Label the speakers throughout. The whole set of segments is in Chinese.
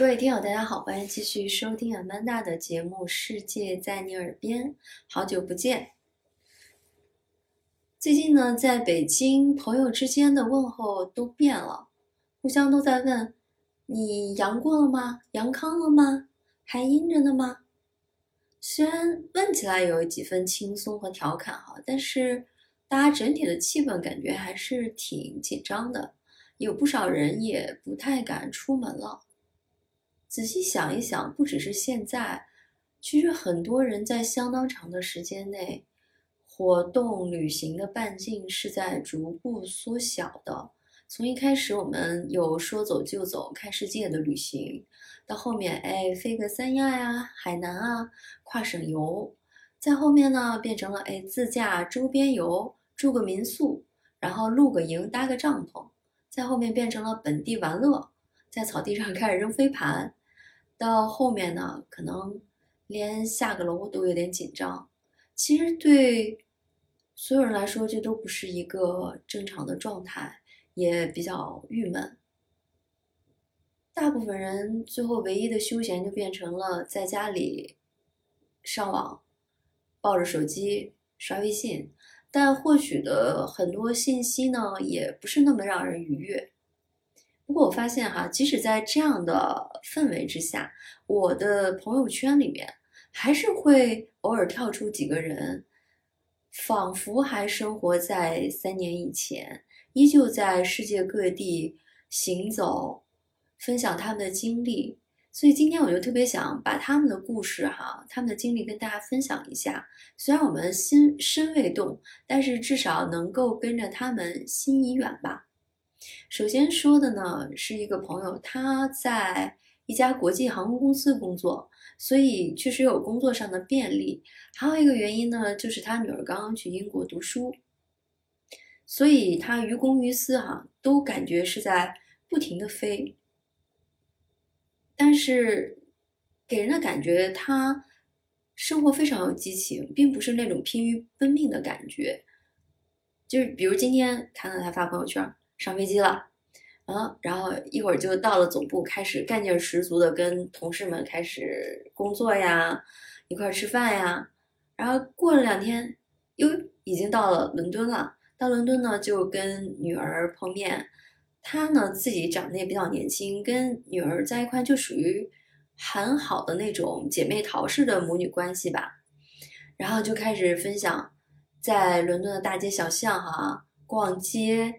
Speaker 1: 各位听友，大家好，欢迎继续收听 Amanda 的节目《世界在你耳边》，好久不见。最近呢，在北京，朋友之间的问候都变了，互相都在问：“你阳过了吗？阳康了吗？还阴着呢吗？”虽然问起来有几分轻松和调侃哈，但是大家整体的气氛感觉还是挺紧张的，有不少人也不太敢出门了。仔细想一想，不只是现在，其实很多人在相当长的时间内，活动旅行的半径是在逐步缩小的。从一开始我们有说走就走看世界的旅行，到后面哎飞个三亚呀、海南啊，跨省游，再后面呢变成了哎自驾周边游，住个民宿，然后露个营搭个帐篷，再后面变成了本地玩乐，在草地上开始扔飞盘。到后面呢，可能连下个楼都有点紧张。其实对所有人来说，这都不是一个正常的状态，也比较郁闷。大部分人最后唯一的休闲就变成了在家里上网，抱着手机刷微信，但获取的很多信息呢，也不是那么让人愉悦。不过我发现哈，即使在这样的氛围之下，我的朋友圈里面还是会偶尔跳出几个人，仿佛还生活在三年以前，依旧在世界各地行走，分享他们的经历。所以今天我就特别想把他们的故事哈，他们的经历跟大家分享一下。虽然我们心身未动，但是至少能够跟着他们心已远吧。首先说的呢是一个朋友，他在一家国际航空公司工作，所以确实有工作上的便利。还有一个原因呢，就是他女儿刚刚去英国读书，所以他于公于私哈都感觉是在不停的飞。但是给人的感觉，他生活非常有激情，并不是那种疲于奔命的感觉。就是比如今天看到他发朋友圈。上飞机了，嗯，然后一会儿就到了总部，开始干劲十足的跟同事们开始工作呀，一块吃饭呀，然后过了两天，又已经到了伦敦了。到伦敦呢，就跟女儿碰面，她呢自己长得也比较年轻，跟女儿在一块就属于很好的那种姐妹淘式的母女关系吧。然后就开始分享在伦敦的大街小巷哈逛街。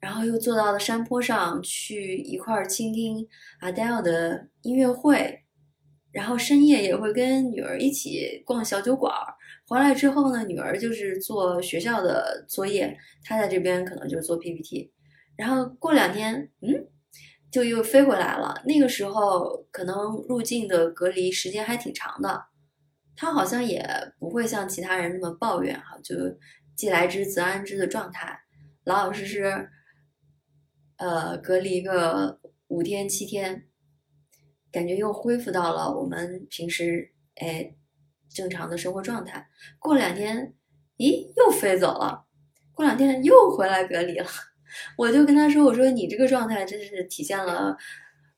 Speaker 1: 然后又坐到了山坡上去一块儿倾听 Adele 的音乐会，然后深夜也会跟女儿一起逛小酒馆儿。回来之后呢，女儿就是做学校的作业，他在这边可能就是做 PPT。然后过两天，嗯，就又飞回来了。那个时候可能入境的隔离时间还挺长的，他好像也不会像其他人那么抱怨哈，就既来之则安之的状态，老老实实。呃，隔离个五天七天，感觉又恢复到了我们平时哎正常的生活状态。过两天，咦，又飞走了。过两天又回来隔离了。我就跟他说：“我说你这个状态真是体现了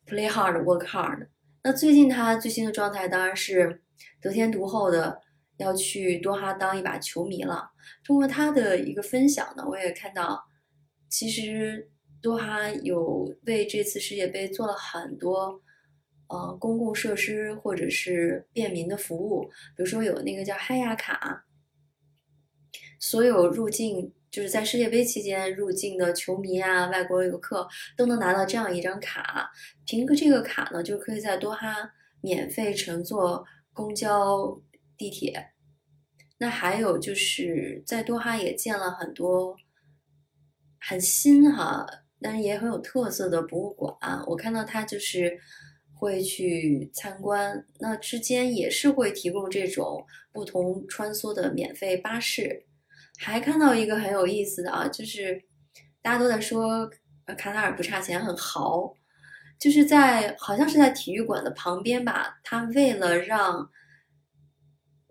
Speaker 1: play hard work hard。”那最近他最新的状态当然是得天独厚的要去多哈当一把球迷了。通过他的一个分享呢，我也看到其实。多哈有为这次世界杯做了很多，呃，公共设施或者是便民的服务，比如说有那个叫嗨亚卡，所有入境就是在世界杯期间入境的球迷啊、外国游客都能拿到这样一张卡，凭个这个卡呢，就可以在多哈免费乘坐公交、地铁。那还有就是在多哈也建了很多很新哈。但是也很有特色的博物馆，我看到他就是会去参观，那之间也是会提供这种不同穿梭的免费巴士。还看到一个很有意思的啊，就是大家都在说卡塔尔不差钱，很豪，就是在好像是在体育馆的旁边吧，他为了让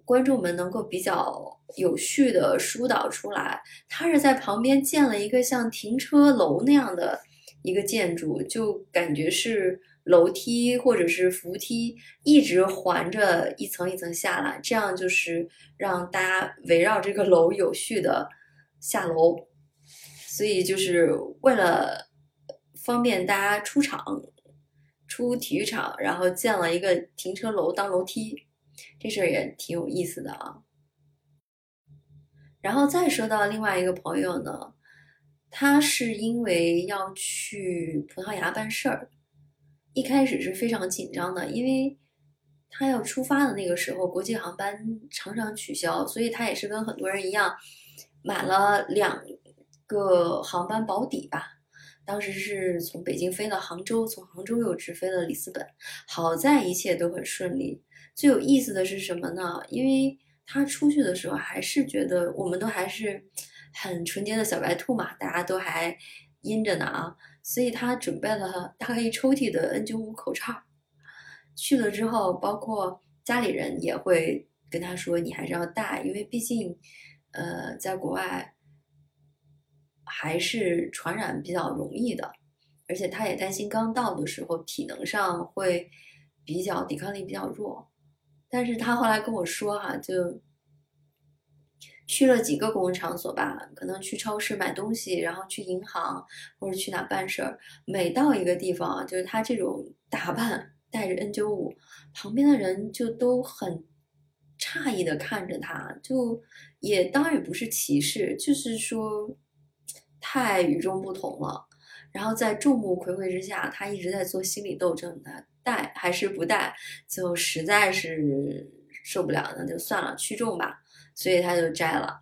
Speaker 1: 观众们能够比较。有序的疏导出来，他是在旁边建了一个像停车楼那样的一个建筑，就感觉是楼梯或者是扶梯一直环着一层一层下来，这样就是让大家围绕这个楼有序的下楼。所以就是为了方便大家出场、出体育场，然后建了一个停车楼当楼梯，这事儿也挺有意思的啊。然后再说到另外一个朋友呢，他是因为要去葡萄牙办事儿，一开始是非常紧张的，因为他要出发的那个时候，国际航班常常取消，所以他也是跟很多人一样，买了两个航班保底吧。当时是从北京飞到杭州，从杭州又直飞了里斯本，好在一切都很顺利。最有意思的是什么呢？因为他出去的时候还是觉得我们都还是很纯洁的小白兔嘛，大家都还阴着呢啊，所以他准备了大概一抽屉的 N95 口罩。去了之后，包括家里人也会跟他说，你还是要戴，因为毕竟，呃，在国外还是传染比较容易的，而且他也担心刚到的时候体能上会比较抵抗力比较弱。但是他后来跟我说哈，就去了几个公共场所吧，可能去超市买东西，然后去银行或者去哪办事儿。每到一个地方啊，就是他这种打扮，带着 N95，旁边的人就都很诧异的看着他，就也当然也不是歧视，就是说太与众不同了。然后在众目睽睽之下，他一直在做心理斗争他。戴还是不戴，就实在是受不了，那就算了，去重吧。所以他就摘了。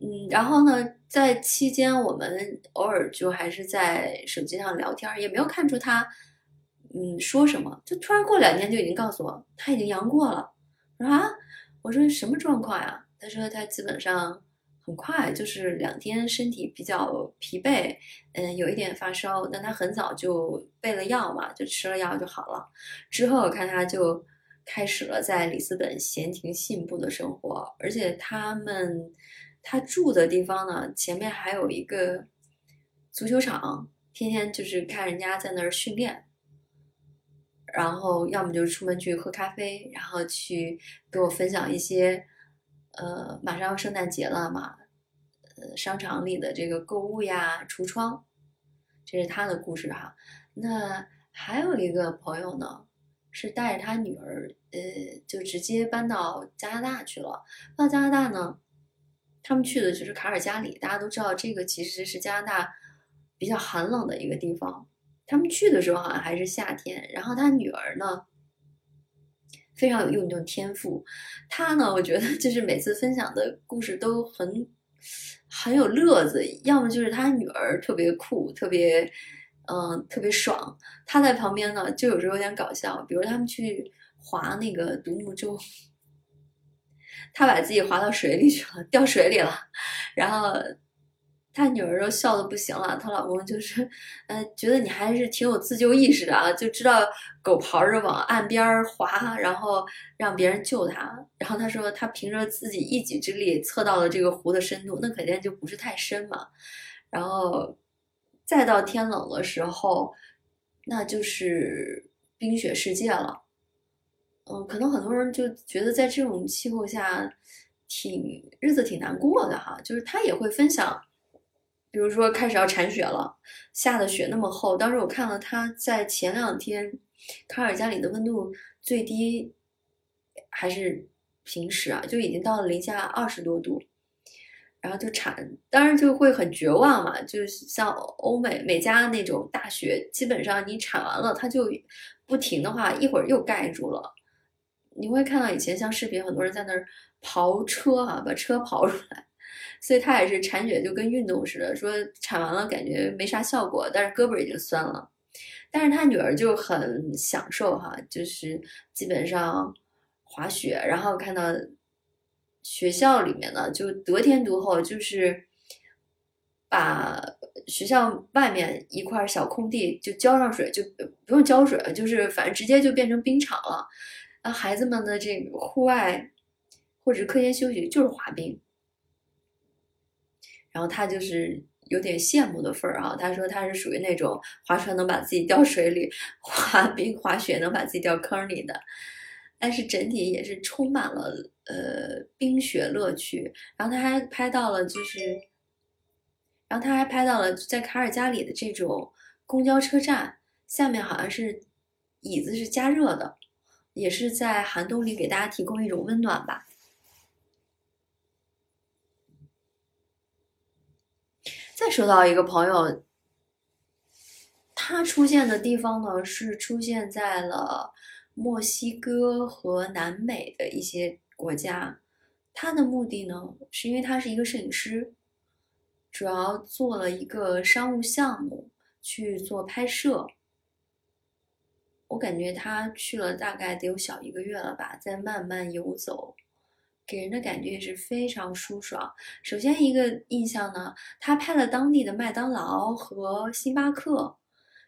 Speaker 1: 嗯，然后呢，在期间我们偶尔就还是在手机上聊天，也没有看出他嗯说什么。就突然过两天就已经告诉我他已经阳过了。我说啊，我说什么状况呀？他说他基本上。很快就是两天，身体比较疲惫，嗯，有一点发烧，但他很早就备了药嘛，就吃了药就好了。之后我看他就开始了在里斯本闲庭信步的生活，而且他们他住的地方呢，前面还有一个足球场，天天就是看人家在那儿训练，然后要么就是出门去喝咖啡，然后去给我分享一些。呃，马上要圣诞节了嘛，呃，商场里的这个购物呀、橱窗，这是他的故事哈。那还有一个朋友呢，是带着他女儿，呃，就直接搬到加拿大去了。到加拿大呢，他们去的就是卡尔加里，大家都知道这个其实是加拿大比较寒冷的一个地方。他们去的时候好像还是夏天，然后他女儿呢。非常有运动天赋，他呢，我觉得就是每次分享的故事都很很有乐子，要么就是他女儿特别酷，特别嗯特别爽，他在旁边呢就有时候有点搞笑，比如他们去划那个独木舟，他把自己划到水里去了，掉水里了，然后。他女儿都笑的不行了，她老公就是，呃，觉得你还是挺有自救意识的啊，就知道狗刨着往岸边滑，然后让别人救他。然后他说他凭着自己一己之力测到了这个湖的深度，那肯定就不是太深嘛。然后再到天冷的时候，那就是冰雪世界了。嗯，可能很多人就觉得在这种气候下，挺日子挺难过的哈。就是他也会分享。比如说开始要铲雪了，下的雪那么厚。当时我看了他在前两天，卡尔加里的温度最低还是平时啊，就已经到了零下二十多度，然后就铲，当然就会很绝望嘛。就像欧美美加那种大雪，基本上你铲完了，它就不停的话，一会儿又盖住了。你会看到以前像视频，很多人在那儿刨车啊，把车刨出来。所以他也是铲雪，就跟运动似的，说铲完了感觉没啥效果，但是胳膊已经酸了。但是他女儿就很享受哈，就是基本上滑雪，然后看到学校里面呢就得天独厚，就是把学校外面一块小空地就浇上水，就不用浇水，就是反正直接就变成冰场了。那，孩子们的这个户外或者课间休息就是滑冰。然后他就是有点羡慕的份儿啊。他说他是属于那种划船能把自己掉水里，滑冰滑雪能把自己掉坑里的，但是整体也是充满了呃冰雪乐趣。然后他还拍到了就是，然后他还拍到了在卡尔加里的这种公交车站下面好像是椅子是加热的，也是在寒冬里给大家提供一种温暖吧。再说到一个朋友，他出现的地方呢是出现在了墨西哥和南美的一些国家。他的目的呢是因为他是一个摄影师，主要做了一个商务项目去做拍摄。我感觉他去了大概得有小一个月了吧，在慢慢游走。给人的感觉也是非常舒爽。首先一个印象呢，他拍了当地的麦当劳和星巴克，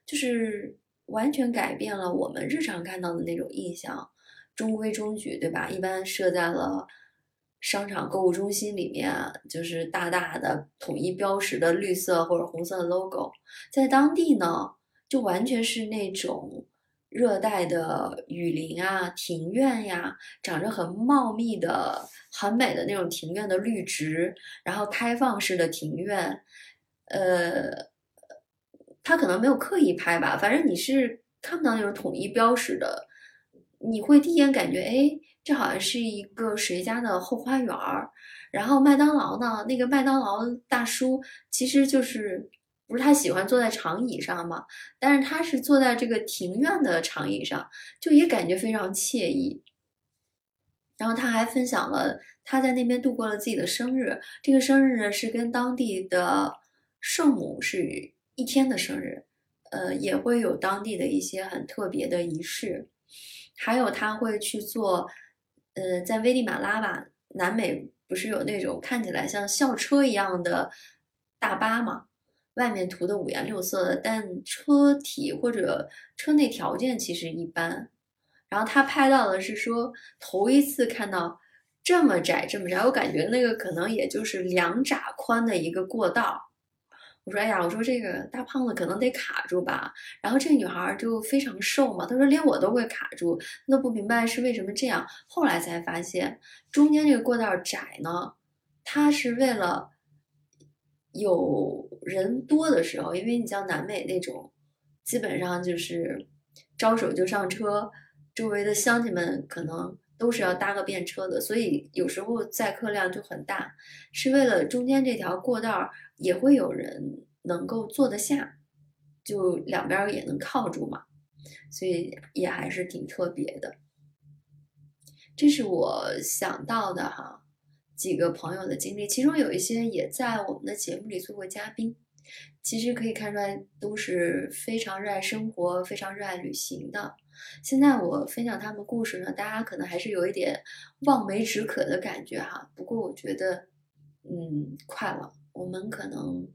Speaker 1: 就是完全改变了我们日常看到的那种印象，中规中矩，对吧？一般设在了商场购物中心里面，就是大大的统一标识的绿色或者红色的 logo，在当地呢，就完全是那种。热带的雨林啊，庭院呀，长着很茂密的、很美的那种庭院的绿植，然后开放式的庭院，呃，他可能没有刻意拍吧，反正你是看不到那种统一标识的，你会第一眼感觉，哎，这好像是一个谁家的后花园儿，然后麦当劳呢，那个麦当劳大叔其实就是。不是他喜欢坐在长椅上吗？但是他是坐在这个庭院的长椅上，就也感觉非常惬意。然后他还分享了他在那边度过了自己的生日，这个生日呢是跟当地的圣母是一天的生日，呃，也会有当地的一些很特别的仪式。还有他会去做，呃，在危地马拉吧，南美不是有那种看起来像校车一样的大巴吗？外面涂的五颜六色的，但车体或者车内条件其实一般。然后他拍到的是说，头一次看到这么窄这么窄，我感觉那个可能也就是两拃宽的一个过道。我说，哎呀，我说这个大胖子可能得卡住吧。然后这个女孩就非常瘦嘛，她说连我都会卡住，那不明白是为什么这样。后来才发现，中间这个过道窄呢，它是为了。有人多的时候，因为你像南美那种，基本上就是招手就上车，周围的乡亲们可能都是要搭个便车的，所以有时候载客量就很大，是为了中间这条过道也会有人能够坐得下，就两边也能靠住嘛，所以也还是挺特别的。这是我想到的哈。几个朋友的经历，其中有一些也在我们的节目里做过嘉宾。其实可以看出来，都是非常热爱生活、非常热爱旅行的。现在我分享他们故事呢，大家可能还是有一点望梅止渴的感觉哈。不过我觉得，嗯，快了，我们可能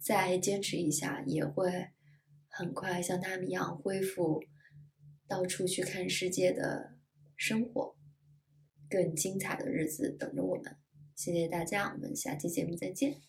Speaker 1: 再坚持一下，也会很快像他们一样恢复到处去看世界的生活。更精彩的日子等着我们，谢谢大家，我们下期节目再见。